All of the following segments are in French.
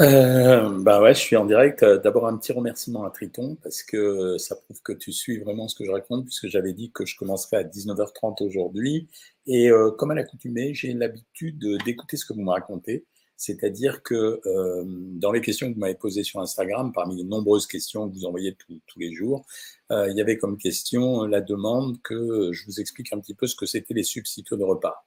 Euh, bah ouais, je suis en direct. Euh, d'abord un petit remerciement à Triton parce que ça prouve que tu suis vraiment ce que je raconte puisque j'avais dit que je commencerais à 19h30 aujourd'hui et euh, comme à l'accoutumée, j'ai l'habitude d'écouter ce que vous me racontez. C'est-à-dire que euh, dans les questions que vous m'avez posées sur Instagram, parmi les nombreuses questions que vous envoyez tous les jours, euh, il y avait comme question la demande que je vous explique un petit peu ce que c'était les substituts de repas.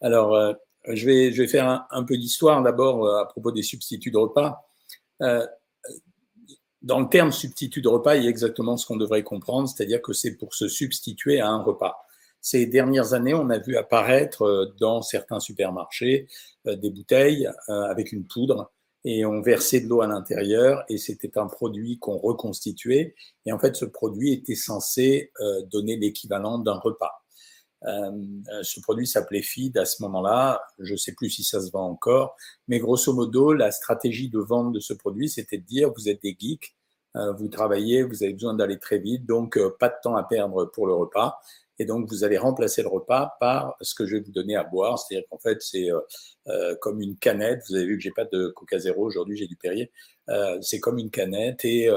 Alors, euh, je vais, faire un, peu d'histoire d'abord euh, à propos des substituts de repas. Euh, dans le terme substitut de repas, il y a exactement ce qu'on devrait comprendre, c'est-à-dire que c'est pour se substituer à un repas. Ces dernières années, on a vu apparaître euh, dans certains supermarchés des bouteilles avec une poudre et on versait de l'eau à l'intérieur et c'était un produit qu'on reconstituait et en fait ce produit était censé donner l'équivalent d'un repas. Euh, ce produit s'appelait Feed à ce moment-là. Je ne sais plus si ça se vend encore, mais grosso modo, la stratégie de vente de ce produit, c'était de dire vous êtes des geeks, euh, vous travaillez, vous avez besoin d'aller très vite, donc euh, pas de temps à perdre pour le repas. Et donc, vous allez remplacer le repas par ce que je vais vous donner à boire. C'est-à-dire qu'en fait, c'est euh, comme une canette. Vous avez vu que j'ai pas de Coca Zéro aujourd'hui, j'ai du Perrier. Euh, c'est comme une canette et,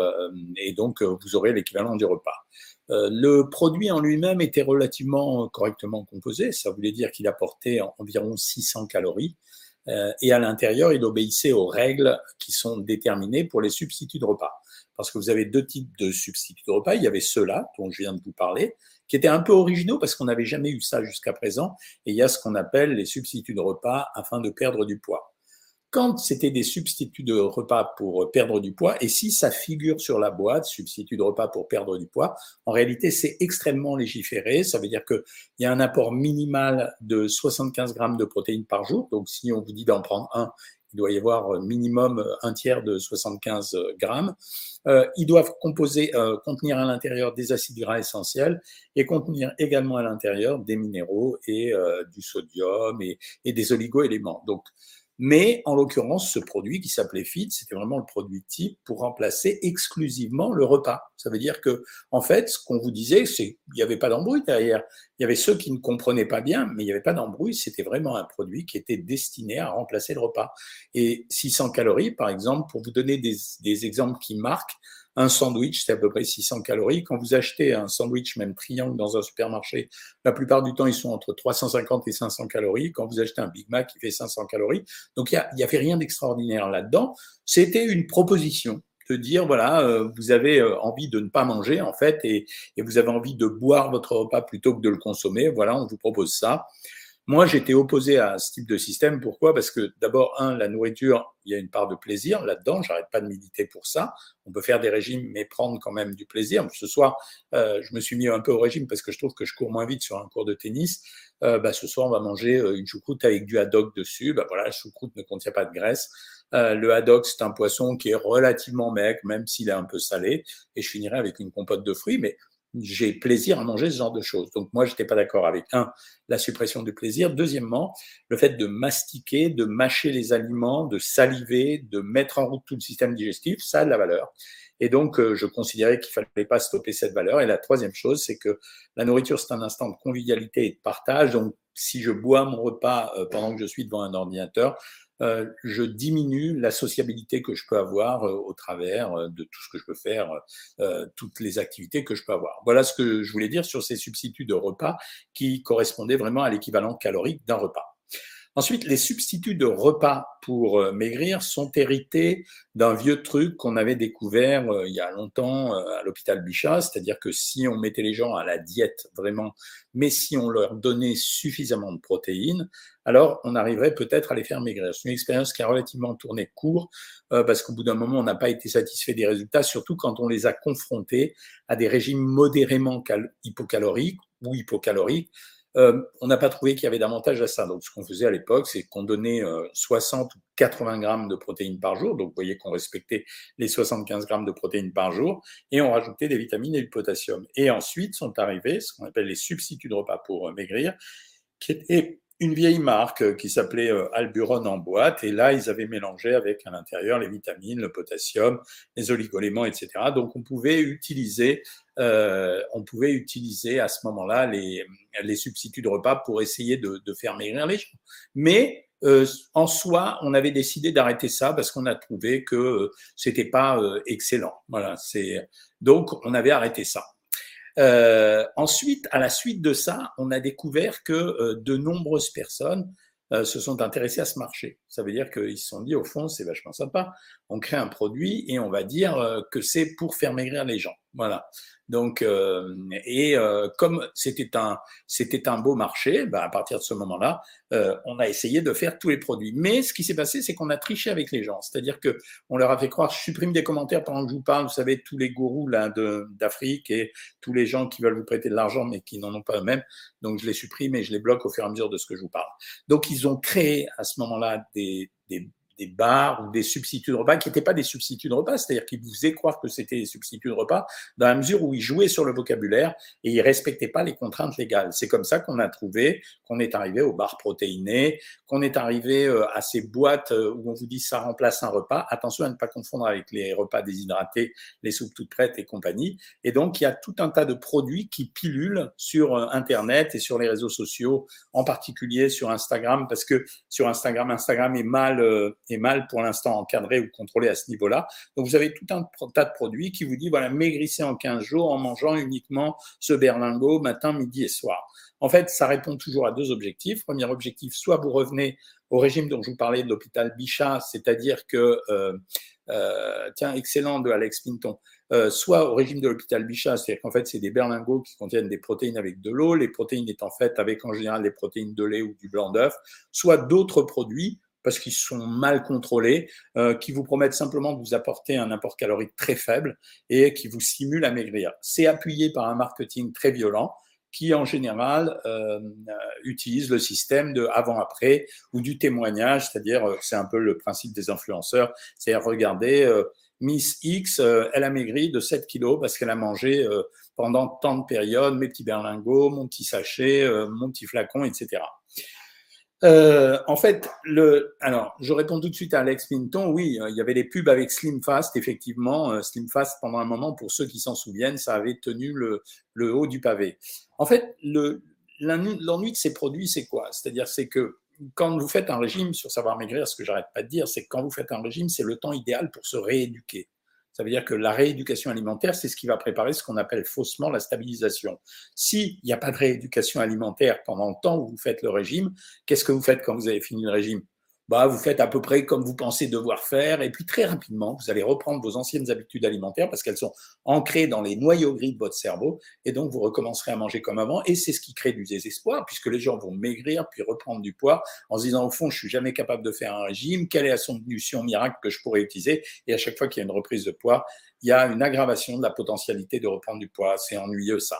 et donc vous aurez l'équivalent du repas. Euh, le produit en lui-même était relativement correctement composé. Ça voulait dire qu'il apportait environ 600 calories. Euh, et à l'intérieur, il obéissait aux règles qui sont déterminées pour les substituts de repas. Parce que vous avez deux types de substituts de repas. Il y avait ceux-là, dont je viens de vous parler, qui étaient un peu originaux parce qu'on n'avait jamais eu ça jusqu'à présent. Et il y a ce qu'on appelle les substituts de repas afin de perdre du poids quand c'était des substituts de repas pour perdre du poids, et si ça figure sur la boîte, substitut de repas pour perdre du poids, en réalité, c'est extrêmement légiféré. Ça veut dire qu'il y a un apport minimal de 75 grammes de protéines par jour. Donc, si on vous dit d'en prendre un, il doit y avoir minimum un tiers de 75 grammes. Euh, ils doivent composer, euh, contenir à l'intérieur des acides gras essentiels et contenir également à l'intérieur des minéraux et euh, du sodium et, et des oligo-éléments. Donc, mais en l'occurrence, ce produit qui s'appelait FIT, c'était vraiment le produit type pour remplacer exclusivement le repas. Ça veut dire que, en fait, ce qu'on vous disait, c'est qu'il n'y avait pas d'embrouille derrière. Il y avait ceux qui ne comprenaient pas bien, mais il n'y avait pas d'embrouille. C'était vraiment un produit qui était destiné à remplacer le repas. Et 600 calories, par exemple, pour vous donner des, des exemples qui marquent, un sandwich, c'est à peu près 600 calories. Quand vous achetez un sandwich, même triangle, dans un supermarché, la plupart du temps, ils sont entre 350 et 500 calories. Quand vous achetez un Big Mac, il fait 500 calories. Donc, il n'y avait rien d'extraordinaire là-dedans. C'était une proposition de dire, voilà, euh, vous avez euh, envie de ne pas manger, en fait, et, et vous avez envie de boire votre repas plutôt que de le consommer. Voilà, on vous propose ça. Moi, j'étais opposé à ce type de système. Pourquoi? Parce que d'abord, un, la nourriture, il y a une part de plaisir là-dedans. J'arrête pas de militer pour ça. On peut faire des régimes, mais prendre quand même du plaisir. Ce soir, euh, je me suis mis un peu au régime parce que je trouve que je cours moins vite sur un cours de tennis. Euh, bah, ce soir, on va manger euh, une choucroute avec du haddock dessus. Bah, voilà, la choucroute ne contient pas de graisse. Le haddock, c'est un poisson qui est relativement maigre, même s'il est un peu salé. Et je finirai avec une compote de fruits. Mais j'ai plaisir à manger ce genre de choses. Donc moi, je n'étais pas d'accord avec un, la suppression du plaisir. Deuxièmement, le fait de mastiquer, de mâcher les aliments, de saliver, de mettre en route tout le système digestif, ça a de la valeur. Et donc, euh, je considérais qu'il fallait pas stopper cette valeur. Et la troisième chose, c'est que la nourriture, c'est un instant de convivialité et de partage. Donc, si je bois mon repas euh, pendant que je suis devant un ordinateur, je diminue la sociabilité que je peux avoir euh, au travers euh, de tout ce que je peux faire, toutes les activités que je peux avoir. Voilà ce que je voulais dire sur ces substituts de repas qui correspondaient vraiment à l'équivalent calorique d'un repas. Ensuite, les substituts de repas pour euh, maigrir sont hérités d'un vieux truc qu'on avait découvert euh, il y a longtemps euh, à l'hôpital Bichat, c'est-à-dire que si on mettait les gens à la diète vraiment, mais si on leur donnait suffisamment de protéines, alors on arriverait peut-être à les faire maigrir. C'est une expérience qui a relativement tourné court parce qu'au bout d'un moment, on n'a pas été satisfait des résultats, surtout quand on les a confrontés à des régimes modérément hypocaloriques ou hypocaloriques euh, on n'a pas trouvé qu'il y avait d'avantage à ça. Donc, ce qu'on faisait à l'époque, c'est qu'on donnait 60 euh, ou 80 grammes de protéines par jour. Donc, vous voyez qu'on respectait les 75 grammes de protéines par jour et on rajoutait des vitamines et du potassium. Et ensuite sont arrivés ce qu'on appelle les substituts de repas pour euh, maigrir, qui étaient une vieille marque qui s'appelait Alburon en boîte. Et là, ils avaient mélangé avec à l'intérieur les vitamines, le potassium, les oligoéléments, etc. Donc, on pouvait utiliser euh, on pouvait utiliser à ce moment-là les, les substituts de repas pour essayer de, de faire maigrir les gens. Mais euh, en soi, on avait décidé d'arrêter ça parce qu'on a trouvé que euh, c'était pas euh, excellent. Voilà, c'est donc on avait arrêté ça. Ensuite, à la suite de ça, on a découvert que de nombreuses personnes se sont intéressées à ce marché. Ça veut dire qu'ils se sont dit, au fond, c'est vachement sympa. On crée un produit et on va dire que c'est pour faire maigrir les gens. Voilà. Donc, euh, et euh, comme c'était un, c'était un beau marché, bah, à partir de ce moment-là, euh, on a essayé de faire tous les produits. Mais ce qui s'est passé, c'est qu'on a triché avec les gens. C'est-à-dire que on leur a fait croire, je supprime des commentaires pendant que je vous parle, vous savez, tous les gourous là d'Afrique et tous les gens qui veulent vous prêter de l'argent mais qui n'en ont pas eux-mêmes. Donc, je les supprime et je les bloque au fur et à mesure de ce que je vous parle. Donc, ils ont créé à ce moment-là des, des des bars ou des substituts de repas qui n'étaient pas des substituts de repas, c'est-à-dire qu'ils vous faisaient croire que c'était des substituts de repas dans la mesure où ils jouaient sur le vocabulaire et ils respectaient pas les contraintes légales. C'est comme ça qu'on a trouvé qu'on est arrivé aux bars protéinés, qu'on est arrivé euh, à ces boîtes euh, où on vous dit ça remplace un repas. Attention à ne pas confondre avec les repas déshydratés, les soupes toutes prêtes et compagnie. Et donc, il y a tout un tas de produits qui pilulent sur euh, Internet et sur les réseaux sociaux, en particulier sur Instagram, parce que sur Instagram, Instagram est mal mal pour l'instant encadré ou contrôlé à ce niveau-là. Donc vous avez tout un tas de produits qui vous dit voilà maigrissez en 15 jours en mangeant uniquement ce berlingot matin, midi et soir. En fait, ça répond toujours à deux objectifs. Premier objectif, soit vous revenez au régime dont je vous parlais de l'hôpital Bichat, c'est-à-dire que euh, euh, tiens, excellent de Alex Pinton. Euh, soit au régime de l'hôpital Bichat, c'est-à-dire qu'en fait, c'est des berlingots qui contiennent des protéines avec de l'eau, les protéines étant faites avec en général des protéines de lait ou du blanc d'œuf, soit d'autres produits parce qu'ils sont mal contrôlés, euh, qui vous promettent simplement de vous apporter un apport calorique très faible et qui vous simulent à maigrir. C'est appuyé par un marketing très violent qui en général euh, utilise le système de avant-après ou du témoignage, c'est-à-dire euh, c'est un peu le principe des influenceurs, c'est-à-dire regardez euh, Miss X, euh, elle a maigri de 7 kilos parce qu'elle a mangé pendant tant de périodes mes petits berlingots, mon petit sachet, mon petit flacon, etc. Euh, en fait, le, alors, je réponds tout de suite à Alex Pinton. Oui, euh, il y avait des pubs avec Slim Fast, effectivement. Euh, Slim Fast, pendant un moment, pour ceux qui s'en souviennent, ça avait tenu le, le haut du pavé. En fait, le, l'ennui de ces produits, c'est quoi? C'est-à-dire, c'est que quand vous faites un régime, sur savoir maigrir, ce que j'arrête pas de dire, c'est que quand vous faites un régime, c'est le temps idéal pour se rééduquer. Ça veut dire que la rééducation alimentaire, c'est ce qui va préparer ce qu'on appelle faussement la stabilisation. S'il n'y a pas de rééducation alimentaire pendant le temps où vous faites le régime, qu'est-ce que vous faites quand vous avez fini le régime? Bah, vous faites à peu près comme vous pensez devoir faire, et puis très rapidement, vous allez reprendre vos anciennes habitudes alimentaires parce qu'elles sont ancrées dans les noyaux gris de votre cerveau, et donc vous recommencerez à manger comme avant, et c'est ce qui crée du désespoir, puisque les gens vont maigrir, puis reprendre du poids, en se disant au fond, je suis jamais capable de faire un régime, quelle est la solution miracle que je pourrais utiliser, et à chaque fois qu'il y a une reprise de poids, il y a une aggravation de la potentialité de reprendre du poids. C'est ennuyeux ça.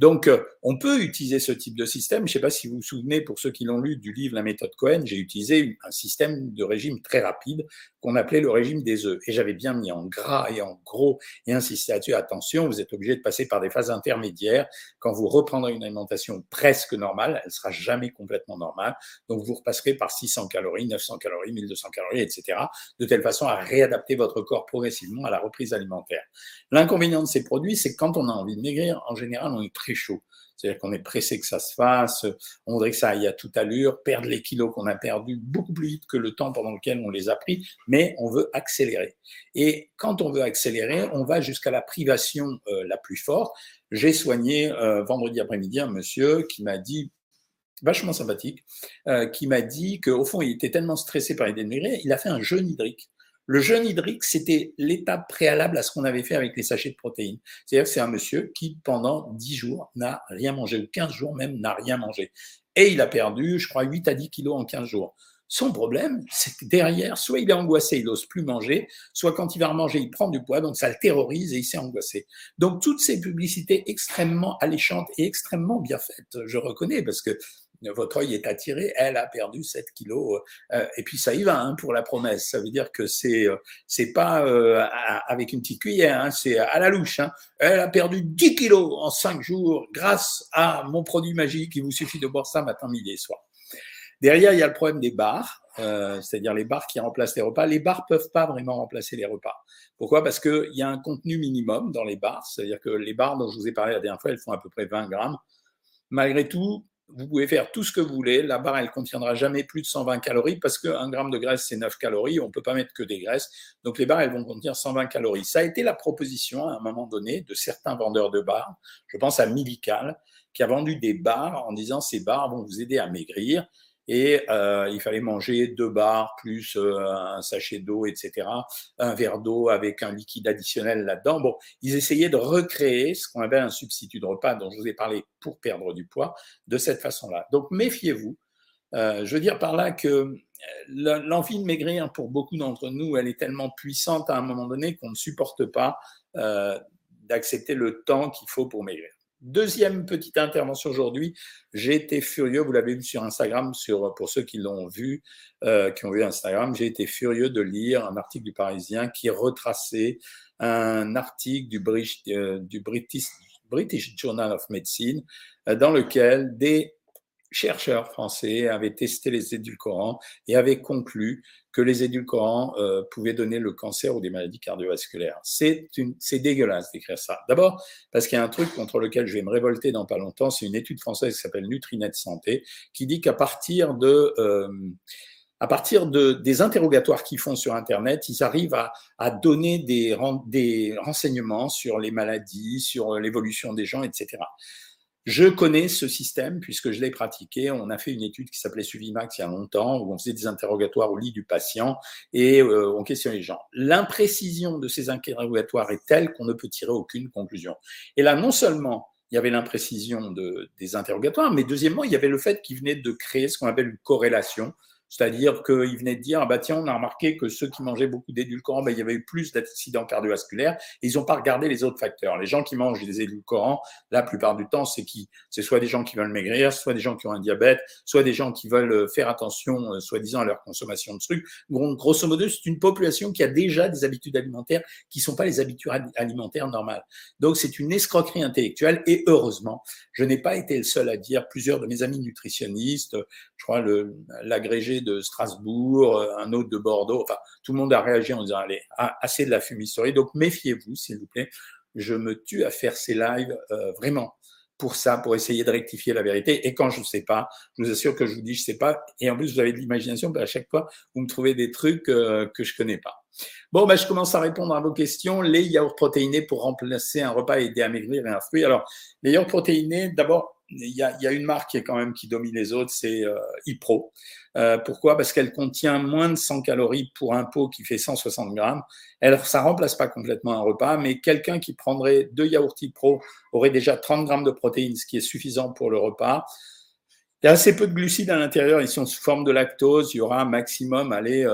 Donc, euh, on peut utiliser ce type de système. Je ne sais pas si vous vous souvenez, pour ceux qui l'ont lu, du livre La méthode Cohen, j'ai utilisé un système de régime très rapide qu'on appelait le régime des œufs. Et j'avais bien mis en gras et en gros et insisté là-dessus. Attention, vous êtes obligé de passer par des phases intermédiaires. Quand vous reprendrez une alimentation presque normale, elle sera jamais complètement normale. Donc, vous repasserez par 600 calories, 900 calories, 1200 calories, etc. De telle façon à réadapter votre corps progressivement à la reprise alimentaire. L'inconvénient de ces produits, c'est que quand on a envie de maigrir, en général, on est très chaud. C'est-à-dire qu'on est pressé que ça se fasse, on voudrait que ça aille à toute allure, perdre les kilos qu'on a perdus beaucoup plus vite que le temps pendant lequel on les a pris, mais on veut accélérer. Et quand on veut accélérer, on va jusqu'à la privation euh, la plus forte. J'ai soigné euh, vendredi après-midi un monsieur qui m'a dit vachement sympathique, euh, qui m'a dit qu'au fond, il était tellement stressé par de maigrir, il a fait un jeûne hydrique. Le jeûne hydrique, c'était l'étape préalable à ce qu'on avait fait avec les sachets de protéines. C'est-à-dire que c'est un monsieur qui, pendant 10 jours, n'a rien mangé, ou 15 jours même, n'a rien mangé. Et il a perdu, je crois, 8 à 10 kilos en 15 jours. Son problème, c'est que derrière, soit il est angoissé, il n'ose plus manger, soit quand il va manger, il prend du poids, donc ça le terrorise et il s'est angoissé. Donc toutes ces publicités extrêmement alléchantes et extrêmement bien faites, je reconnais, parce que votre œil est attiré, elle a perdu 7 kilos. Euh, et puis ça y va hein, pour la promesse. Ça veut dire que c'est euh, c'est pas euh, avec une petite cuillère, hein, c'est à la louche. Hein. Elle a perdu 10 kilos en 5 jours grâce à mon produit magique. Il vous suffit de boire ça matin, midi et soir. Derrière, il y a le problème des bars, c'est-à-dire les bars qui remplacent les repas. Les bars peuvent pas vraiment remplacer les repas. Pourquoi? Parce qu'il y a un contenu minimum dans les bars, c'est-à-dire que les bars dont je vous ai parlé la dernière fois, elles font à peu près 20 grammes. Malgré tout, vous pouvez faire tout ce que vous voulez. La barre, elle contiendra jamais plus de 120 calories parce qu'un gramme de graisse, c'est 9 calories. On ne peut pas mettre que des graisses. Donc, les barres, elles vont contenir 120 calories. Ça a été la proposition à un moment donné de certains vendeurs de barres. Je pense à Milical, qui a vendu des barres en disant ces barres vont vous aider à maigrir et euh, il fallait manger deux barres plus euh, un sachet d'eau, etc., un verre d'eau avec un liquide additionnel là-dedans. Bon, ils essayaient de recréer ce qu'on appelle un substitut de repas dont je vous ai parlé pour perdre du poids de cette façon-là. Donc méfiez-vous. Euh, je veux dire par là que l'envie de maigrir pour beaucoup d'entre nous, elle est tellement puissante à un moment donné qu'on ne supporte pas d'accepter le temps qu'il faut pour maigrir. Deuxième petite intervention aujourd'hui, j'ai été furieux, vous l'avez vu sur Instagram, sur, pour ceux qui l'ont vu, euh, qui ont vu Instagram, j'ai été furieux de lire un article du Parisien qui retraçait un article du, British, euh, Journal of Medicine euh, dans lequel des chercheurs français avaient testé les édulcorants et avaient conclu que les édulcorants euh, pouvaient donner le cancer ou des maladies cardiovasculaires. C'est dégueulasse d'écrire ça. D'abord, parce qu'il y a un truc contre lequel je vais me révolter dans pas longtemps, c'est une étude française qui s'appelle Nutrinet Santé, qui dit qu'à partir de... Euh, à partir de, des interrogatoires qu'ils font sur Internet, ils arrivent à, à donner des, des renseignements sur les maladies, sur l'évolution des gens, etc. Je connais ce système puisque je l'ai pratiqué. On a fait une étude qui s'appelait Suivimax il y a longtemps où on faisait des interrogatoires au lit du patient et euh, on questionnait les gens. L'imprécision de ces interrogatoires est telle qu'on ne peut tirer aucune conclusion. Et là, non seulement il y avait l'imprécision de, des interrogatoires, mais deuxièmement, il y avait le fait qu'ils venaient de créer ce qu'on appelle une corrélation c'est-à-dire qu'il venait de dire, ah bah tiens, on a remarqué que ceux qui mangeaient beaucoup d'édulcorants, bah, il y avait eu plus d'accidents cardiovasculaires. Et ils n'ont pas regardé les autres facteurs. Les gens qui mangent des édulcorants, la plupart du temps, c'est qui? C'est soit des gens qui veulent maigrir, soit des gens qui ont un diabète, soit des gens qui veulent euh, faire attention, euh, soi-disant, à leur consommation de trucs. Grosso modo, c'est une population qui a déjà des habitudes alimentaires qui ne sont pas les habitudes alimentaires normales. Donc, c'est une escroquerie intellectuelle. Et heureusement, je n'ai pas été le seul à dire. Plusieurs de mes amis nutritionnistes, je crois l'agrégé de Strasbourg, euh, un autre de Bordeaux. Tout le monde a réagi en disant allez, assez de la fumisterie. Donc méfiez-vous, s'il vous plaît. Je me tue à faire ces lives euh, vraiment pour ça, pour essayer de rectifier la vérité. Et quand je ne sais pas, je vous assure que je vous dis je sais pas. Et en plus, vous avez de l'imagination. à chaque fois, vous me trouvez des trucs euh, que je connais pas. Bon, ben, je commence à répondre à vos questions. Les yaourts protéinés pour remplacer un repas et aider à maigrir et un fruit. Alors, les yaourts protéinés, d'abord, il y, a, y a, une marque qui est quand même qui domine les autres, c'est euh, Ipro. Euh, pourquoi? Parce qu'elle contient moins de 100 calories pour un pot qui fait 160 grammes. Elle, ça remplace pas complètement un repas, mais quelqu'un qui prendrait deux yaourts Ipro aurait déjà 30 grammes de protéines, ce qui est suffisant pour le repas. Il y a assez peu de glucides à l'intérieur, ils sont sous forme de lactose. Il y aura maximum, allez,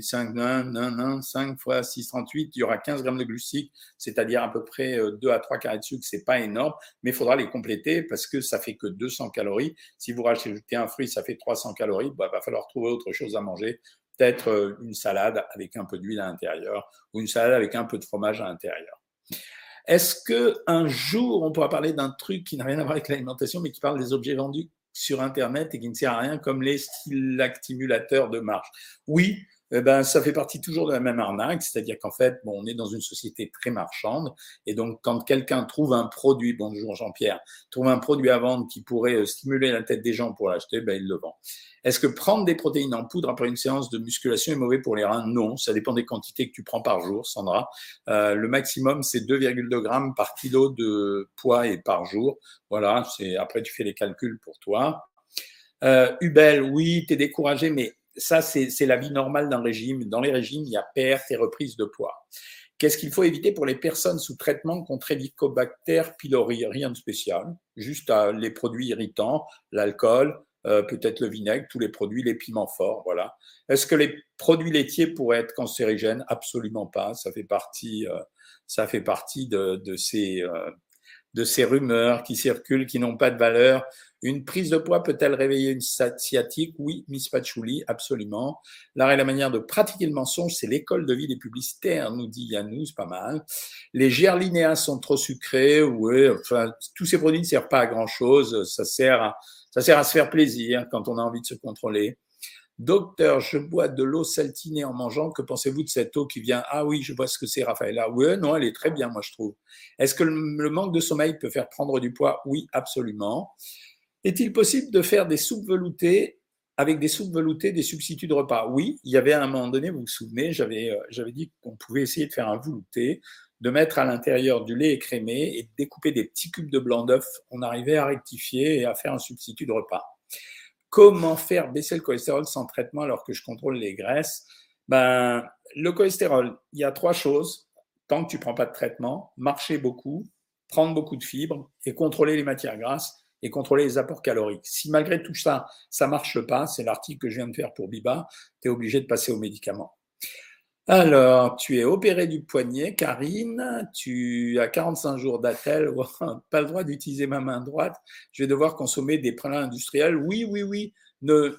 5, 9, 5 fois 6, 38, il y aura 15 grammes de glucides, c'est-à-dire à peu près 2 euh, à 3 carrés de sucre, c'est pas énorme, mais il faudra les compléter parce que ça fait que 200 calories. Si vous rajoutez un fruit, ça fait 300 calories, bah, va falloir trouver autre chose à manger, peut-être euh, une salade avec un peu d'huile à l'intérieur ou une salade avec un peu de fromage à l'intérieur. Est-ce que un jour on pourra parler d'un truc qui n'a rien à voir avec l'alimentation, mais qui parle des objets vendus? Sur Internet et qui ne sert à rien, comme les stimulateurs de marche. Oui, eh ben, ça fait partie toujours de la même arnaque, c'est-à-dire qu'en fait, bon, on est dans une société très marchande, et donc quand quelqu'un trouve un produit, bonjour Jean-Pierre, trouve un produit à vendre qui pourrait euh, stimuler la tête des gens pour l'acheter, ben, il le vend. Est-ce que prendre des protéines en poudre après une séance de musculation est mauvais pour les reins? Non, ça dépend des quantités que tu prends par jour, Sandra. Euh, le maximum, c'est 2,2 grammes par kilo de poids et par jour. Voilà, c'est après tu fais les calculs pour toi. Euh, Hubel, oui, tu es découragé, mais ça, c'est la vie normale d'un régime. Dans les régimes, il y a perte et reprise de poids. Qu'est-ce qu'il faut éviter pour les personnes sous traitement contre Helicobacter pylori? Rien de spécial, juste euh, les produits irritants, l'alcool, euh, peut-être le vinaigre, tous les produits, les piments forts, voilà. Est-ce que les produits laitiers pourraient être cancérigènes? Absolument pas. Ça fait partie, euh, ça fait partie de, de ces de ces rumeurs qui circulent, qui n'ont pas de valeur. Une prise de poids peut-elle réveiller une sciatique? Oui, Miss Patchouli, absolument. L'art et la manière de pratiquer le mensonge, c'est l'école de vie des publicitaires, nous dit Yannou, c'est pas mal. Les gerlinéas sont trop sucrés, oui, enfin, tous ces produits ne servent pas à grand chose, ça sert à, ça sert à se faire plaisir quand on a envie de se contrôler. Docteur, je bois de l'eau saltinée en mangeant. Que pensez-vous de cette eau qui vient? Ah oui, je vois ce que c'est, Raphaël. Oui, non, elle est très bien, moi, je trouve. Est-ce que le manque de sommeil peut faire prendre du poids? Oui, absolument. Est-il possible de faire des soupes veloutées avec des soupes veloutées, des substituts de repas? Oui, il y avait à un moment donné, vous vous souvenez, j'avais j'avais dit qu'on pouvait essayer de faire un velouté, de mettre à l'intérieur du lait écrémé et de découper des petits cubes de blanc d'œuf. On arrivait à rectifier et à faire un substitut de repas. Comment faire baisser le cholestérol sans traitement alors que je contrôle les graisses? Ben, Le cholestérol, il y a trois choses. Tant que tu prends pas de traitement, marcher beaucoup, prendre beaucoup de fibres et contrôler les matières grasses et contrôler les apports caloriques. Si malgré tout ça, ça marche pas, c'est l'article que je viens de faire pour Biba, tu es obligé de passer aux médicaments. Alors, tu es opéré du poignet, Karine, tu as 45 jours d'attel, pas le droit d'utiliser ma main droite, je vais devoir consommer des plats industriels. Oui, oui, oui, ne,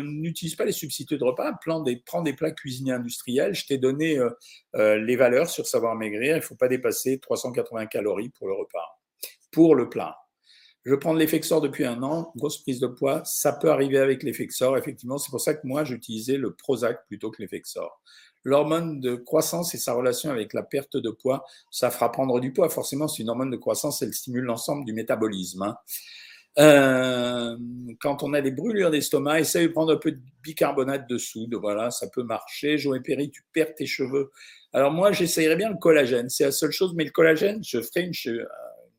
n'utilise pas les substituts de repas, prends des, plats cuisinés industriels. Je t'ai donné euh, euh, les valeurs sur savoir maigrir, il ne faut pas dépasser 380 calories pour le repas, pour le plat. Je prends de l'effexor depuis un an, grosse prise de poids. Ça peut arriver avec l'effexor, effectivement. C'est pour ça que moi, j'utilisais le Prozac plutôt que l'effexor. L'hormone de croissance et sa relation avec la perte de poids, ça fera prendre du poids. Forcément, c'est une hormone de croissance, elle stimule l'ensemble du métabolisme. Hein. Euh, quand on a des brûlures d'estomac, essaye de prendre un peu de bicarbonate de soude. Voilà, ça peut marcher. Joël Perry, tu perds tes cheveux. Alors moi, j'essayerais bien le collagène. C'est la seule chose, mais le collagène, je ferai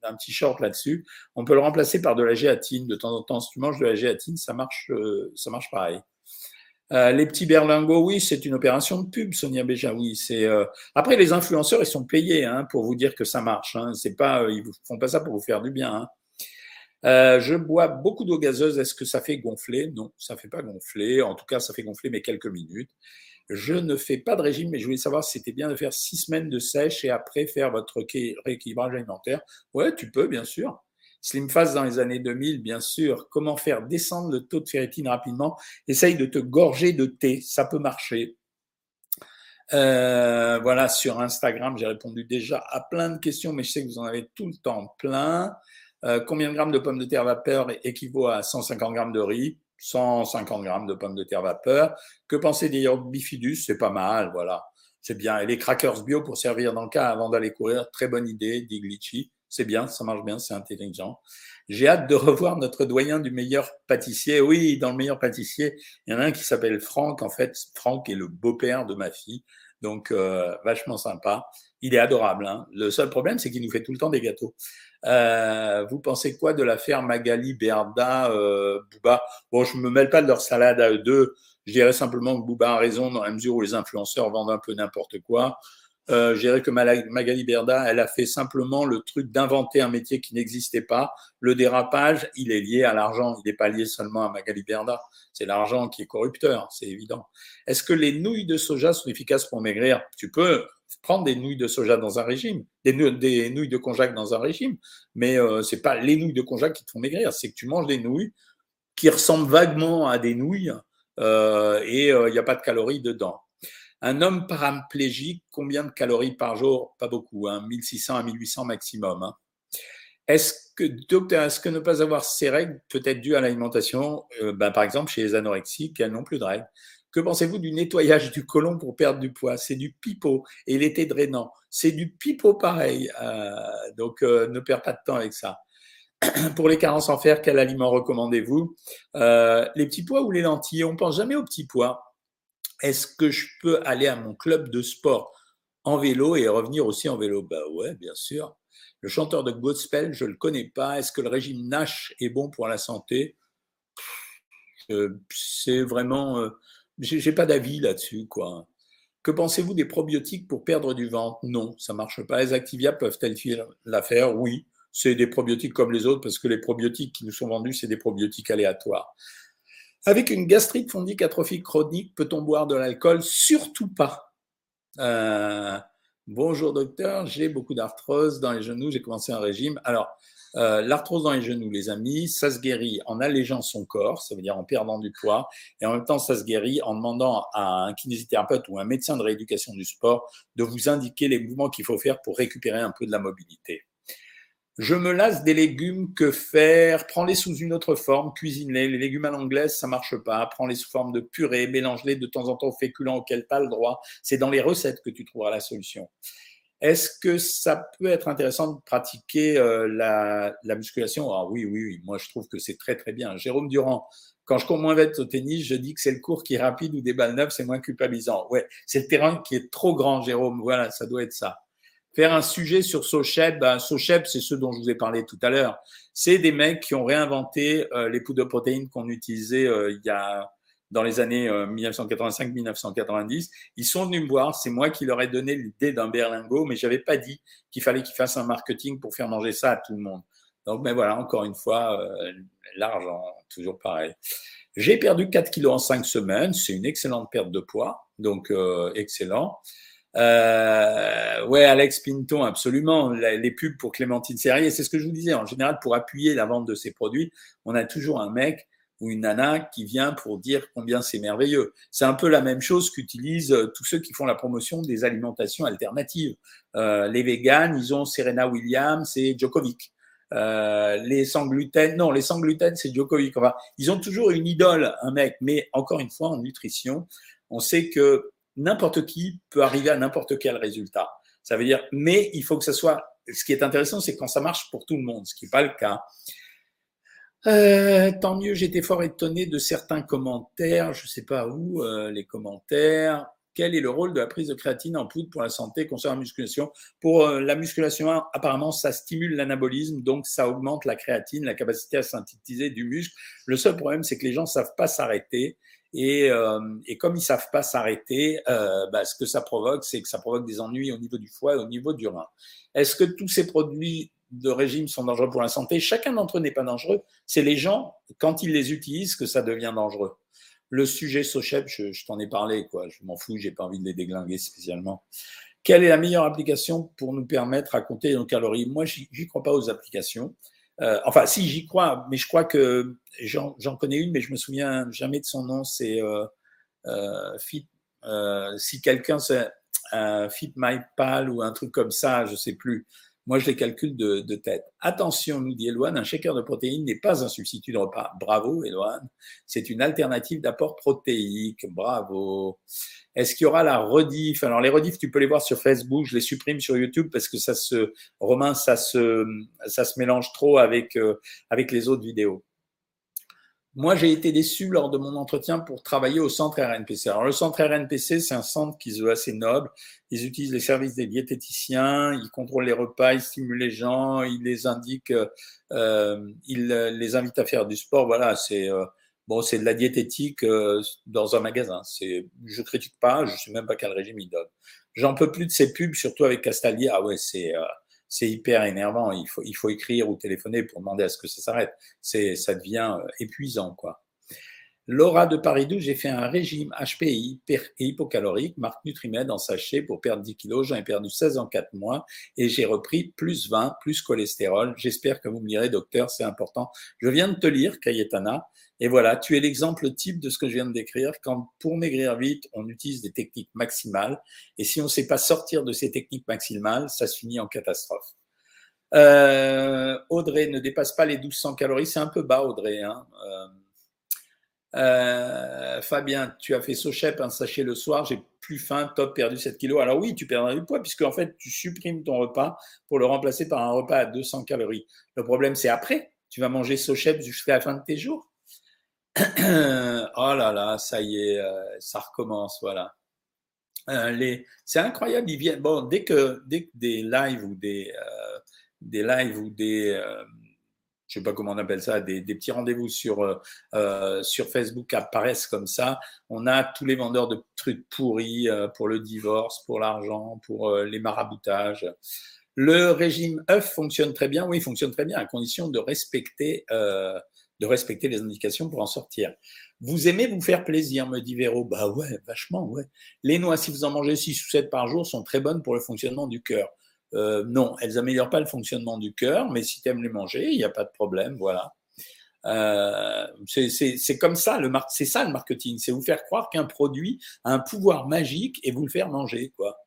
un petit short là-dessus. On peut le remplacer par de la géatine. De temps en temps, si tu manges de la géatine, ça marche, euh, ça marche pareil. Euh, les petits berlingots, oui, c'est une opération de pub, Sonia Béja, oui. C'est euh, après les influenceurs, ils sont payés hein, pour vous dire que ça marche. Hein. C'est pas, ils font pas ça pour vous faire du bien. Hein. je bois beaucoup d'eau gazeuse. Est-ce que ça fait gonfler? Non, ça fait pas gonfler. En tout cas, ça fait gonfler mais quelques minutes. Je ne fais pas de régime, mais je voulais savoir si c'était bien de faire six semaines de sèche et après faire votre rééquilibrage alimentaire. Ouais, tu peux, bien sûr. Slim Fast dans les années 2000, bien sûr. Comment faire descendre le taux de ferritine rapidement? Essaye de te gorger de thé, ça peut marcher. Euh, voilà, sur Instagram, j'ai répondu déjà à plein de questions, mais je sais que vous en avez tout le temps plein. Euh, combien de grammes de pommes de terre vapeur équivaut à 150 grammes de riz? 150 grammes de pommes de terre vapeur. Que penser des yaourts bifidus? C'est pas mal, voilà. C'est bien. Et les crackers bio pour servir dans le cas avant d'aller courir, très bonne idée, dit Glitchy. C'est bien, ça marche bien, c'est intelligent. J'ai hâte de revoir notre doyen du meilleur pâtissier. Oui, dans le meilleur pâtissier, il y en a un qui s'appelle Franck. En fait, Franck est le beau-père de ma fille. Donc, euh, vachement sympa. Il est adorable. Hein. Le seul problème, c'est qu'il nous fait tout le temps des gâteaux. Euh, vous pensez quoi de l'affaire Magali Berda euh, Bouba? Bon, je me mêle pas de leur salade à eux deux. Je dirais simplement que Bouba a raison dans la mesure où les influenceurs vendent un peu n'importe quoi. Euh, je dirais que Magali Berda, elle a fait simplement le truc d'inventer un métier qui n'existait pas. Le dérapage, il est lié à l'argent. Il n'est pas lié seulement à Magali Berda. C'est l'argent qui est corrupteur, c'est évident. Est-ce que les nouilles de soja sont efficaces pour maigrir? Tu peux prendre des nouilles de soja dans un régime, des, nouilles de konjac dans un régime, mais euh, c'est pas les nouilles de konjac qui te font maigrir, c'est que tu manges des nouilles qui ressemblent vaguement à des nouilles euh, et euh, il n'y a pas de calories dedans. Un homme paraplégique, combien de calories par jour? Pas beaucoup, hein, 1600 à 1800 maximum. Hein. Est-ce que, docteur, ne pas avoir ces règles peut être dû à l'alimentation ben, Par exemple, chez les anorexiques, elles n'ont plus de règles. Que pensez-vous du nettoyage du côlon pour perdre du poids? C'est du pipeau. Et l'été drainant, c'est du pipeau pareil. Euh, donc, euh, ne perds pas de temps avec ça. pour les carences en fer, quel aliment recommandez-vous? Les petits pois ou les lentilles? On pense jamais aux petits pois. Est-ce que je peux aller à mon club de sport en vélo et revenir aussi en vélo? Bah ouais, bien sûr. Le chanteur de gospel, je ne le connais pas. Est-ce que le régime Nash est bon pour la santé? Euh, C'est vraiment. Euh, j'ai pas d'avis là-dessus, quoi. Que pensez-vous des probiotiques pour perdre du ventre? Non, ça marche pas. Les Activia peuvent-elles la faire Oui, c'est des probiotiques comme les autres parce que les probiotiques qui nous sont vendus, c'est des probiotiques aléatoires. Avec une gastrite fondique atrophique chronique, peut-on boire de l'alcool? Surtout pas. Euh, bonjour docteur, j'ai beaucoup d'arthrose dans les genoux, j'ai commencé un régime. Alors, euh, l'arthrose dans les genoux, les amis, ça se guérit en allégeant son corps, ça veut dire en perdant du poids, et en même temps, ça se guérit en demandant à un kinésithérapeute ou un médecin de rééducation du sport de vous indiquer les mouvements qu'il faut faire pour récupérer un peu de la mobilité. Je me lasse des légumes, que faire Prends-les sous une autre forme, cuisine-les. Les légumes à l'anglaise, ça marche pas. Prends-les sous forme de purée, mélange-les de temps en temps aux féculents auxquels tu le droit. C'est dans les recettes que tu trouveras la solution. Est-ce que ça peut être intéressant de pratiquer euh, la, la, musculation? Ah, oui, oui, oui, moi je trouve que c'est très très bien. Jérôme Durand, quand je cours moins vite au tennis, je dis que c'est le cours qui est rapide ou des balles neuves, c'est moins culpabilisant. Ouais, c'est le terrain qui est trop grand, Jérôme. Voilà, ça doit être ça. Faire un sujet sur Socheb, ben, Socheb, c'est ceux dont je vous ai parlé tout à l'heure. C'est des mecs qui ont réinventé euh, les poudres de protéines qu'on utilisait euh, il y a dans les années 1985-1990. Euh, Ils sont venus me voir, c'est moi qui leur ai donné l'idée d'un berlingot, mais j'avais pas dit qu'il fallait qu'ils fassent un marketing pour faire manger ça à tout le monde. Donc, mais voilà, encore une fois, l'argent, toujours pareil. J'ai perdu 4 kilos en 5 semaines, c'est une excellente perte de poids, donc excellent. Euh, ouais, Alex Pinton, absolument. Les pubs pour Clémentine Serrier, c'est ce que je vous disais. En général, pour appuyer la vente de ces produits, on a toujours un mec ou une nana qui vient pour dire combien c'est merveilleux. C'est un peu la même chose qu'utilisent euh, tous ceux qui font la promotion des alimentations alternatives. Euh, les véganes, ils ont Serena Williams et Djokovic. Euh, les sans gluten, non, les sans gluten, c'est Djokovic. Enfin, ils ont toujours une idole, un mec. Mais encore une fois, en nutrition, on sait que n'importe qui peut arriver à n'importe quel résultat. Ça veut dire, mais il faut que ça soit. Ce qui est intéressant, c'est quand ça marche pour tout le monde, ce qui n'est pas le cas. Euh, tant mieux, j'étais fort étonné de certains commentaires, je ne sais pas où, euh, les commentaires. Quel est le rôle de la prise de créatine en poudre pour la santé concernant la musculation? Pour euh, la musculation, apparemment, ça stimule l'anabolisme, donc ça augmente la créatine, la capacité à synthétiser du muscle. Le seul problème, c'est que les gens ne savent pas s'arrêter. Et, et, comme ils savent pas s'arrêter, bah, ce que ça provoque, c'est que ça provoque des ennuis au niveau du foie et au niveau du rein. Est-ce que tous ces produits de régime sont dangereux pour la santé? Chacun d'entre eux n'est pas dangereux. C'est les gens, quand ils les utilisent, que ça devient dangereux. Le sujet Sochep, je, je t'en ai parlé, quoi. Je m'en fous, j'ai pas envie de les déglinguer spécialement. Quelle est la meilleure application pour nous permettre à compter nos calories? Moi, j'y crois pas aux applications. Euh, enfin, si j'y crois, mais je crois que j'en connais une, mais je me souviens jamais de son nom. C'est euh, euh, Fit. Si quelqu'un c'est Fit My Pal ou un truc comme ça, je sais plus. Moi, je les calcule de, de tête. Attention, nous dit Eloane, un shaker de protéines n'est pas un substitut de repas. Bravo, Eloane. C'est une alternative d'apport protéique. Bravo. Est-ce qu'il y aura la rediff? Alors, les rediffs, tu peux les voir sur Facebook. Je les supprime sur YouTube parce que ça se, Romain, ça se, ça se mélange trop avec, euh, avec les autres vidéos. Moi, j'ai été déçu lors de mon entretien pour travailler au centre RNPC. Alors, le centre RNPC, c'est un centre qui veut assez noble. Ils utilisent les services des diététiciens, ils contrôlent les repas, ils stimulent les gens, ils les indiquent, euh, ils les invitent à faire du sport. Voilà, c'est euh, bon, c'est de la diététique euh, dans un magasin. C'est, je critique pas, je sais même pas quel régime ils donnent. J'en peux plus de ces pubs, surtout avec Castaldi. Ah ouais, c'est euh, c'est hyper énervant. Il faut, il faut écrire ou téléphoner pour demander à ce que ça s'arrête. C'est, ça devient euh, épuisant, quoi. Laura de Paris 12, j'ai fait un régime HPI et hypocalorique, marque Nutrimed en sachet pour perdre 10 kilos. J'en ai perdu 16 en 4 mois et j'ai repris plus 20, plus cholestérol. J'espère que vous me direz, docteur, c'est important. Je viens de te lire, Cayetana. Et voilà, tu es l'exemple type de ce que je viens de décrire. Quand pour maigrir vite, on utilise des techniques maximales. Et si on ne sait pas sortir de ces techniques maximales, ça se finit en catastrophe. Euh, Audrey ne dépasse pas les 1200 calories. C'est un peu bas, Audrey. Hein. Euh, euh, Fabien, tu as fait Sochep, un sachet le soir, j'ai plus faim, top, perdu 7 kilos. Alors oui, tu perdras du poids puisque en fait, tu supprimes ton repas pour le remplacer par un repas à 200 calories. Le problème, c'est après. Tu vas manger Sochep jusqu'à la fin de tes jours. oh là là, ça y est, euh, ça recommence, voilà. Euh. C'est incroyable, ils viennent. Bon, dès que, des lives ou des, des lives ou des, je sais pas comment on appelle ça, des, des petits rendez-vous sur sur Facebook apparaissent comme ça. On a tous les vendeurs de trucs pourris pour le divorce, pour l'argent, pour les maraboutages. Le régime œuf fonctionne très bien. Oui, fonctionne très bien à condition de respecter de respecter les indications pour en sortir. Vous aimez vous faire plaisir, me dit Véro. Bah ouais, vachement, ouais. Les noix, si vous en mangez 6 ou 7 par jour, sont très bonnes pour le fonctionnement du cœur. Euh, non, elles améliorent pas le fonctionnement du cœur, mais si tu aimes les manger, il n'y a pas de problème, voilà. Euh, c'est comme ça, le c'est ça le marketing, c'est vous faire croire qu'un produit a un pouvoir magique et vous le faire manger, quoi.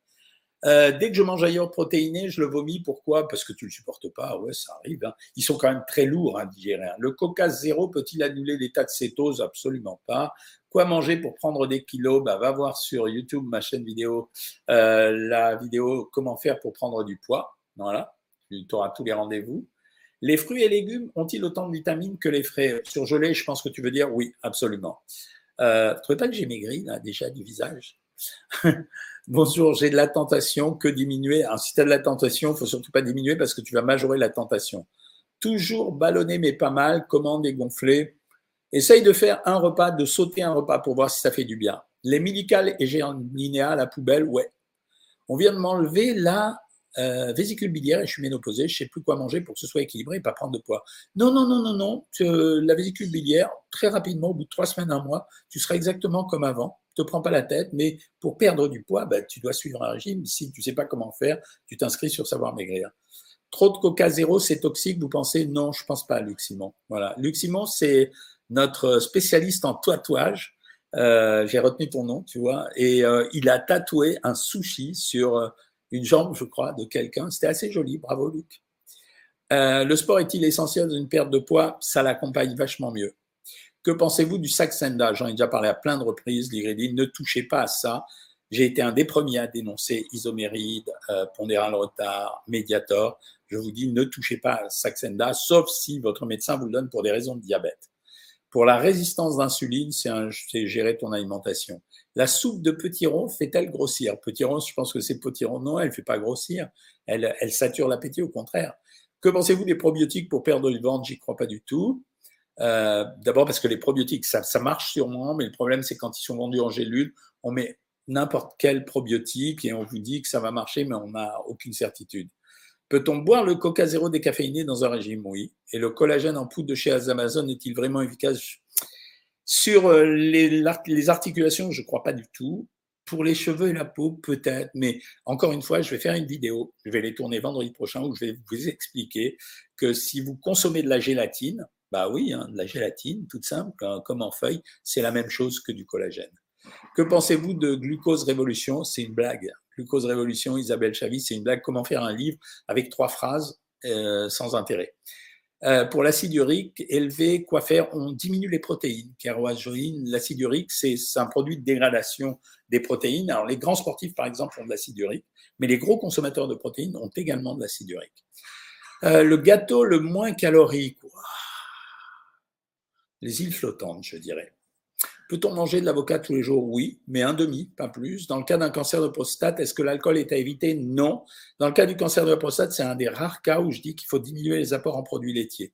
Euh, dès que je mange un yaourt protéiné, je le vomis. Pourquoi? Parce que tu le supportes pas. Ouais, ça arrive. Hein. Ils sont quand même très lourds à digérer. Hein. Le coca zéro peut-il annuler l'état de cétose? Absolument pas. Quoi manger pour prendre des kilos? Bah, Va voir sur YouTube ma chaîne vidéo, euh, la vidéo Comment faire pour prendre du poids. Voilà, tu auras tous les rendez-vous. Les fruits et légumes ont-ils autant de vitamines que les frais? Surgelés, je pense que tu veux dire oui, absolument. Euh, tu ne pas que j'ai maigri déjà du visage? Bonjour, j'ai de la tentation, que diminuer Alors, Si tu as de la tentation, il ne faut surtout pas diminuer parce que tu vas majorer la tentation. Toujours ballonner, mais pas mal, commande et gonfler. Essaye de faire un repas, de sauter un repas pour voir si ça fait du bien. Les médicales et géaninéa à la poubelle, ouais. On vient de m'enlever la euh, vésicule biliaire et je suis ménopausée, je ne sais plus quoi manger pour que ce soit équilibré et pas prendre de poids. Non, non, non, non, non. la vésicule biliaire, très rapidement, au bout de trois semaines, un mois, tu seras exactement comme avant te prends pas la tête, mais pour perdre du poids, bah, tu dois suivre un régime. Si tu sais pas comment faire, tu t'inscris sur Savoir Maigrir. Trop de coca zéro, c'est toxique, vous pensez? Non, je pense pas, Luc Simon. Voilà. Luc Simon, c'est notre spécialiste en tatouage. Euh, J'ai retenu ton nom, tu vois. Et euh, il a tatoué un sushi sur euh, une jambe, je crois, de quelqu'un. C'était assez joli. Bravo, Luc. Le sport est-il essentiel dans une perte de poids? Ça l'accompagne vachement mieux. Que pensez-vous du Saxenda J'en ai déjà parlé à plein de reprises. L'Irédine, ne touchez pas à ça. J'ai été un des premiers à dénoncer isoméride, euh, pondéral retard, médiator. Je vous dis, ne touchez pas à Saxenda, sauf si votre médecin vous le donne pour des raisons de diabète. Pour la résistance d'insuline, c'est gérer ton alimentation. La soupe de petit rond fait-elle grossir? Petit rond, je pense que c'est petit rond. Non, elle ne fait pas grossir. Elle, elle sature l'appétit, au contraire. Que pensez-vous des probiotiques pour perdre du ventre? J'y crois pas du tout. Euh, d'abord parce que les probiotiques, ça, marche sûrement, mais le problème, c'est quand ils sont vendus en gélule, on met n'importe quel probiotique et on vous dit que ça va marcher, mais on n'a aucune certitude. Peut-on boire le coca zéro décaféiné dans un régime? Oui. Et le collagène en poudre de chez Amazon est-il vraiment efficace? Sur euh, les, les articulations, je ne crois pas du tout. Pour les cheveux et la peau, peut-être, mais encore une fois, je vais faire une vidéo, je vais les tourner vendredi prochain où je vais vous expliquer que si vous consommez de la gélatine, bah oui, hein, de la gélatine, toute simple, hein, comme en feuille, c'est la même chose que du collagène. Que pensez-vous de Glucose Révolution? C'est une blague. Glucose Révolution, Isabelle Chavis, c'est une blague. Comment faire un livre avec trois phrases euh, sans intérêt? Euh, pour l'acide urique élevé, quoi faire? On diminue les protéines. Joïne, l'acide urique, c'est un produit de dégradation des protéines. Alors, les grands sportifs, par exemple, ont de l'acide urique, mais les gros consommateurs de protéines ont également de l'acide urique. Euh, le gâteau le moins calorique les îles flottantes, je dirais. Peut-on manger de l'avocat tous les jours? Oui, mais un demi, pas plus. Dans le cas d'un cancer de prostate, est-ce que l'alcool est à éviter? Non. Dans le cas du cancer de la prostate, c'est un des rares cas où je dis qu'il faut diminuer les apports en produits laitiers.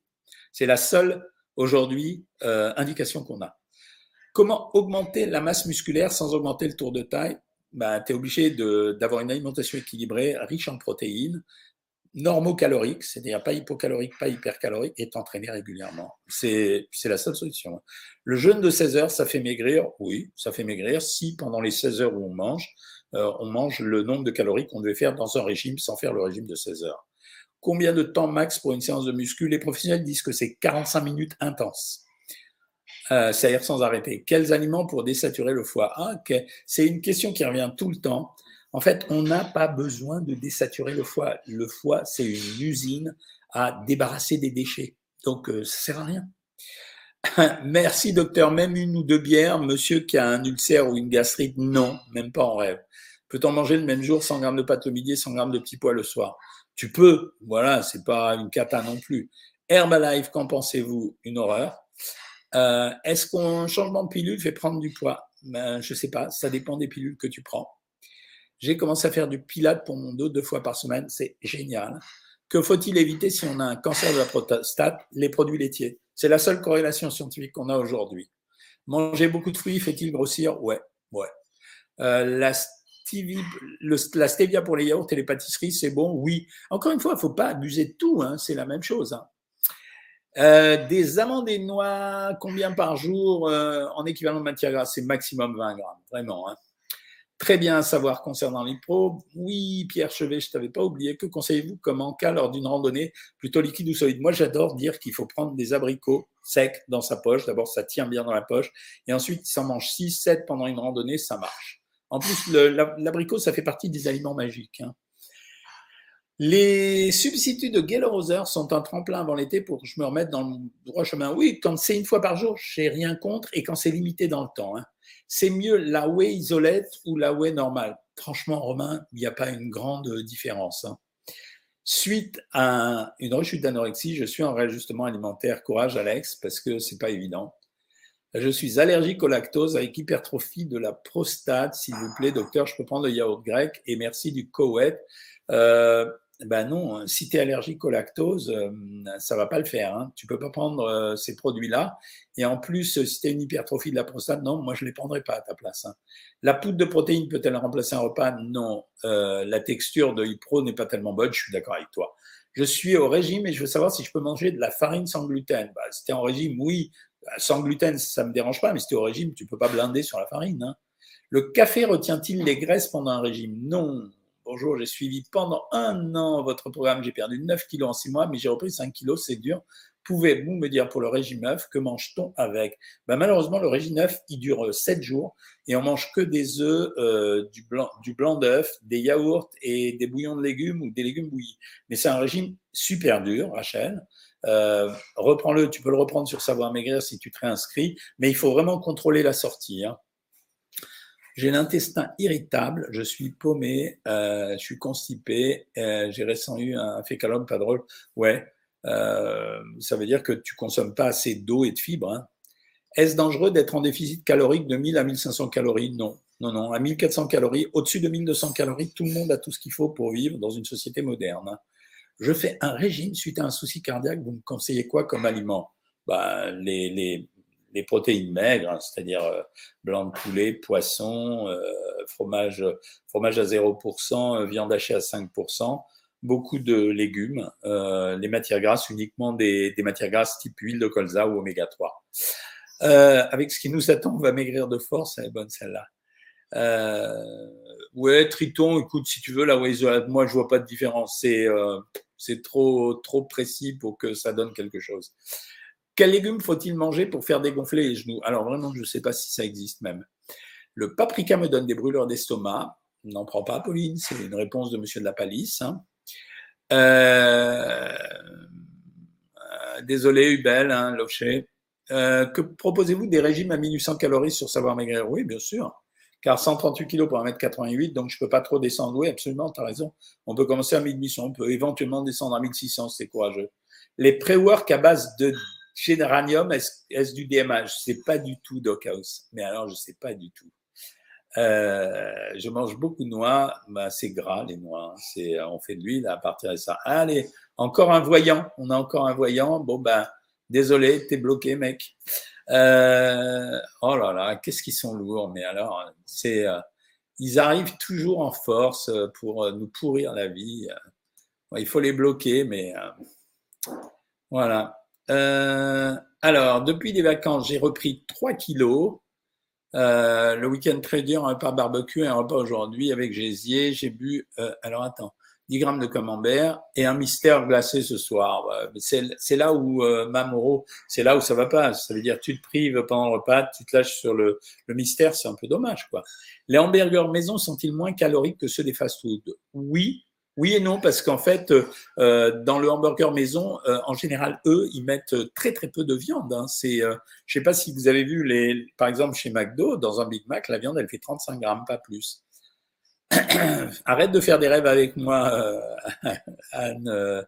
C'est la seule, aujourd'hui, euh, indication qu'on a. Comment augmenter la masse musculaire sans augmenter le tour de taille? Ben, Tu es obligé d'avoir une alimentation équilibrée, riche en protéines, normocalorique, c'est-à-dire pas hypocalorique, pas hypercalorique, et t'entraîner régulièrement. C'est la seule solution. Le jeûne de 16 heures, ça fait maigrir Oui, ça fait maigrir si pendant les 16 heures où on mange, euh, on mange le nombre de calories qu'on devait faire dans un régime sans faire le régime de 16 heures. Combien de temps max pour une séance de muscu Les professionnels disent que c'est 45 minutes intenses. Euh, c'est-à-dire sans arrêter. Quels aliments pour désaturer le foie? Ah, C'est une question qui revient tout le temps. En fait, on n'a pas besoin de désaturer le foie. Le foie, c'est une usine à débarrasser des déchets. Donc, euh, ça sert à rien. Merci, docteur. Même une ou deux bières, monsieur qui a un ulcère ou une gastrite, non, même pas en rêve. Peut-on manger le même jour 100 grammes de pâte au midi et 100 grammes de petits pois le soir? Tu peux, voilà, c'est pas une cata non plus. Herbalife, qu'en pensez-vous? Une horreur. Euh, est-ce qu'un changement de pilule fait prendre du poids? Ben, Je sais pas, ça dépend des pilules que tu prends. J'ai commencé à faire du pilate pour mon dos deux fois par semaine. C'est génial. Que faut-il éviter si on a un cancer de la prostate? Les produits laitiers. C'est la seule corrélation scientifique qu'on a aujourd'hui. Manger beaucoup de fruits fait-il grossir? Ouais, ouais. Euh, la, stevia pour les yaourts et les pâtisseries, c'est bon? Oui. Encore une fois, il ne faut pas abuser de tout. Hein, c'est la même chose. Hein. Euh, des amandes et noix, combien par jour euh, en équivalent de matière grasse? C'est maximum 20 grammes, vraiment. Hein. Très bien à savoir concernant l'hypo. Oui, Pierre Chevet, je ne t'avais pas oublié. Que conseillez-vous comme en cas lors d'une randonnée plutôt liquide ou solide? Moi, j'adore dire qu'il faut prendre des abricots secs dans sa poche. D'abord, ça tient bien dans la poche. Et ensuite, il s'en mange 6, 7 pendant une randonnée, ça marche. En plus, l'abricot, ça fait partie des aliments magiques. Hein. Les substituts de Geller sont un tremplin avant l'été pour que je me remette dans le droit chemin. Oui, quand c'est une fois par jour, j'ai rien contre et quand c'est limité dans le temps. Hein. C'est mieux la whey isolette ou la whey normale. Franchement, Romain, il n'y a pas une grande différence. Hein. Suite à une rechute d'anorexie, je suis en réajustement alimentaire. Courage, Alex, parce que c'est pas évident. Je suis allergique au lactose avec hypertrophie de la prostate. S'il vous plaît, docteur, je peux prendre le yaourt grec et merci du coët. Euh, ben non, hein. si tu es allergique au lactose, euh, ça va pas le faire. Hein. Tu peux pas prendre euh, ces produits-là. Et en plus, si tu as une hypertrophie de la prostate, non, moi je les prendrai pas à ta place. Hein. La poudre de protéines peut-elle remplacer un repas? Non. Euh, la texture de Hypro n'est pas tellement bonne, je suis d'accord avec toi. Je suis au régime et je veux savoir si je peux manger de la farine sans gluten. Bah, si tu en régime, oui. Bah, sans gluten, ça me dérange pas, mais si tu es au régime, tu peux pas blinder sur la farine. Hein. Le café retient-il les graisses pendant un régime? Non. Bonjour, j'ai suivi pendant un an votre programme, j'ai perdu 9 kilos en 6 mois, mais j'ai repris 5 kilos, c'est dur. Pouvez-vous me dire pour le régime 9, que mange-t-on avec? Ben Malheureusement, le régime 9, il dure 7 jours et on mange que des œufs, euh, du blanc, du blanc d'œuf, des yaourts et des bouillons de légumes ou des légumes bouillis. Mais c'est un régime super dur, Rachel. Euh, reprends-le, tu peux le reprendre sur Savoir Maigrir si tu te réinscris, mais il faut vraiment contrôler la sortie. Hein. J'ai l'intestin irritable, je suis paumé, euh, je suis constipé, euh, j'ai récemment eu un fécalome pas drôle. Ouais, euh, ça veut dire que tu consommes pas assez d'eau et de fibres. Hein. Est-ce dangereux d'être en déficit calorique de 1000 à 1500 calories? Non, non, non. À 1400 calories, au-dessus de 1200 calories, tout le monde a tout ce qu'il faut pour vivre dans une société moderne. Hein. Je fais un régime suite à un souci cardiaque. Vous me conseillez quoi comme aliment? Bah, les, les, les protéines maigres, hein, c'est-à-dire euh, blanc de poulet, poisson, euh, fromage, fromage à 0%, euh, viande hachée à 5%, beaucoup de légumes, les matières grasses uniquement des, matières grasses type huile de colza ou oméga 3. avec ce qui nous attend, on va maigrir de force, elle est bonne celle-là. ouais, Triton, écoute, si tu veux, la moi je vois pas de différence. C'est c'est trop trop précis pour que ça donne quelque chose. Quels légumes faut-il manger pour faire dégonfler les genoux? Alors vraiment, je ne sais pas si ça existe même. Le paprika me donne des brûlures d'estomac. N'en prends pas, Pauline, c'est une réponse de Monsieur de la Palisse. Hein. Euh, désolé, Hubel, hein, Locher. Euh, que proposez-vous des régimes à 1800 calories sur Savoir Maigrir? Oui, bien sûr. Car 138 kg pour 1m88, donc je ne peux pas trop descendre. Oui, absolument, tu as raison. On peut commencer à 1800, on peut éventuellement descendre à 1600, c'est courageux. Les pré-work à base de Généranium, est-ce du DMA Je sais pas du tout, Doc House. Mais alors, je sais pas du tout. Euh, je mange beaucoup de noix. Ben, c'est gras, les noix. C'est, on fait de l'huile à partir de ça. Allez, encore un voyant. On a encore un voyant. Bon, ben, désolé, t'es bloqué, mec. Euh, oh là là, qu'est-ce qu'ils sont lourds. Mais alors, c'est, euh, ils arrivent toujours en force pour nous pourrir la vie. il faut les bloquer, mais voilà. Euh, alors, depuis les vacances, j'ai repris 3 kilos. Euh, le week-end très dur, un repas barbecue et un repas aujourd'hui avec gésier. J'ai bu, euh, alors attends, 10 grammes de camembert et un mystère glacé ce soir. C'est là où, euh, Mamoro, c'est là où ça va pas. Ça veut dire tu te prives pendant le repas, tu te lâches sur le, le mystère, c'est un peu dommage. quoi. Les hamburgers maison sont-ils moins caloriques que ceux des fast-food Oui, oui et non, parce qu'en fait, euh, dans le hamburger maison, euh, en général, eux, ils mettent très très peu de viande. Hein. C'est, euh, je sais pas si vous avez vu les, par exemple chez McDo, dans un Big Mac, la viande, elle fait 35 grammes, pas plus. Arrête de faire des rêves avec moi, euh, Anne, euh,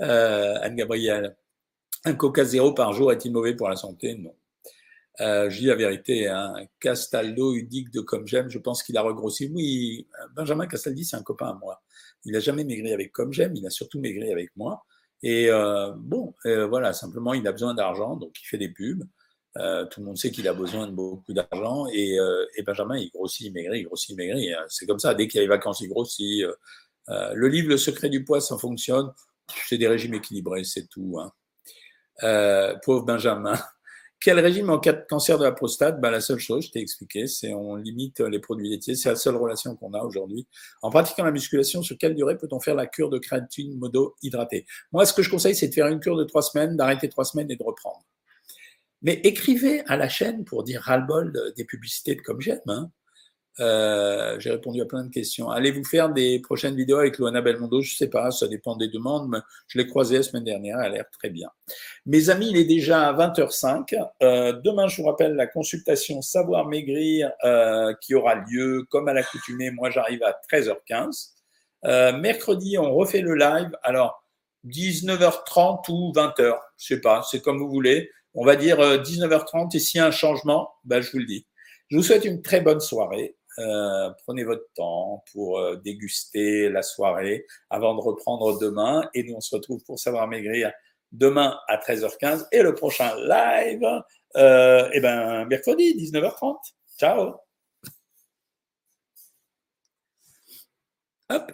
Anne Gabrielle. Un Coca zéro par jour est-il mauvais pour la santé? Non. Euh, je dis la vérité, hein. Castaldo, Udic de Comme J'aime, je pense qu'il a regrossi. Oui, Benjamin Castaldi, c'est un copain à moi. Il n'a jamais maigri avec comme j'aime, il a surtout maigri avec moi. Et euh, bon, euh, voilà, simplement, il a besoin d'argent, donc il fait des pubs. Euh, tout le monde sait qu'il a besoin de beaucoup d'argent. Et, Benjamin, il grossit, il maigrit, il grossit, il maigrit. Hein. C'est comme ça, dès qu'il y a les vacances, il grossit. le livre Le secret du poids, ça fonctionne. C'est des régimes équilibrés, c'est tout. Hein. pauvre Benjamin. Quel régime en cas de cancer de la prostate? Bah, La seule chose, je t'ai expliqué, c'est on limite les produits laitiers. C'est la seule relation qu'on a aujourd'hui. En pratiquant la musculation, sur quelle durée peut-on faire la cure de créatine modo-hydratée Moi, ce que je conseille, c'est de faire une cure de trois semaines, d'arrêter trois semaines et de reprendre. Mais écrivez à la chaîne pour dire ras-le-bol des publicités de comme j'aime. Hein. Euh, j'ai répondu à plein de questions. Allez-vous faire des prochaines vidéos avec Luana Belmondo? Je ne sais pas, ça dépend des demandes. Mais je l'ai croisée la semaine dernière, elle a l'air très bien. Mes amis, il est déjà 20h05. Euh, demain, je vous rappelle la consultation Savoir Maigrir euh, qui aura lieu comme à l'accoutumée. Moi, j'arrive à 13h15. Euh, mercredi, on refait le live. Alors, 19h30 ou 20h, je sais pas, c'est comme vous voulez. On va dire 19h30 et s'il y a un changement, ben, je vous le dis. Je vous souhaite une très bonne soirée. Euh, prenez votre temps pour euh, déguster la soirée avant de reprendre demain. Et nous, on se retrouve pour savoir maigrir demain à 13h15 et le prochain live, euh, eh ben, mercredi, 19h30. Ciao. Hop.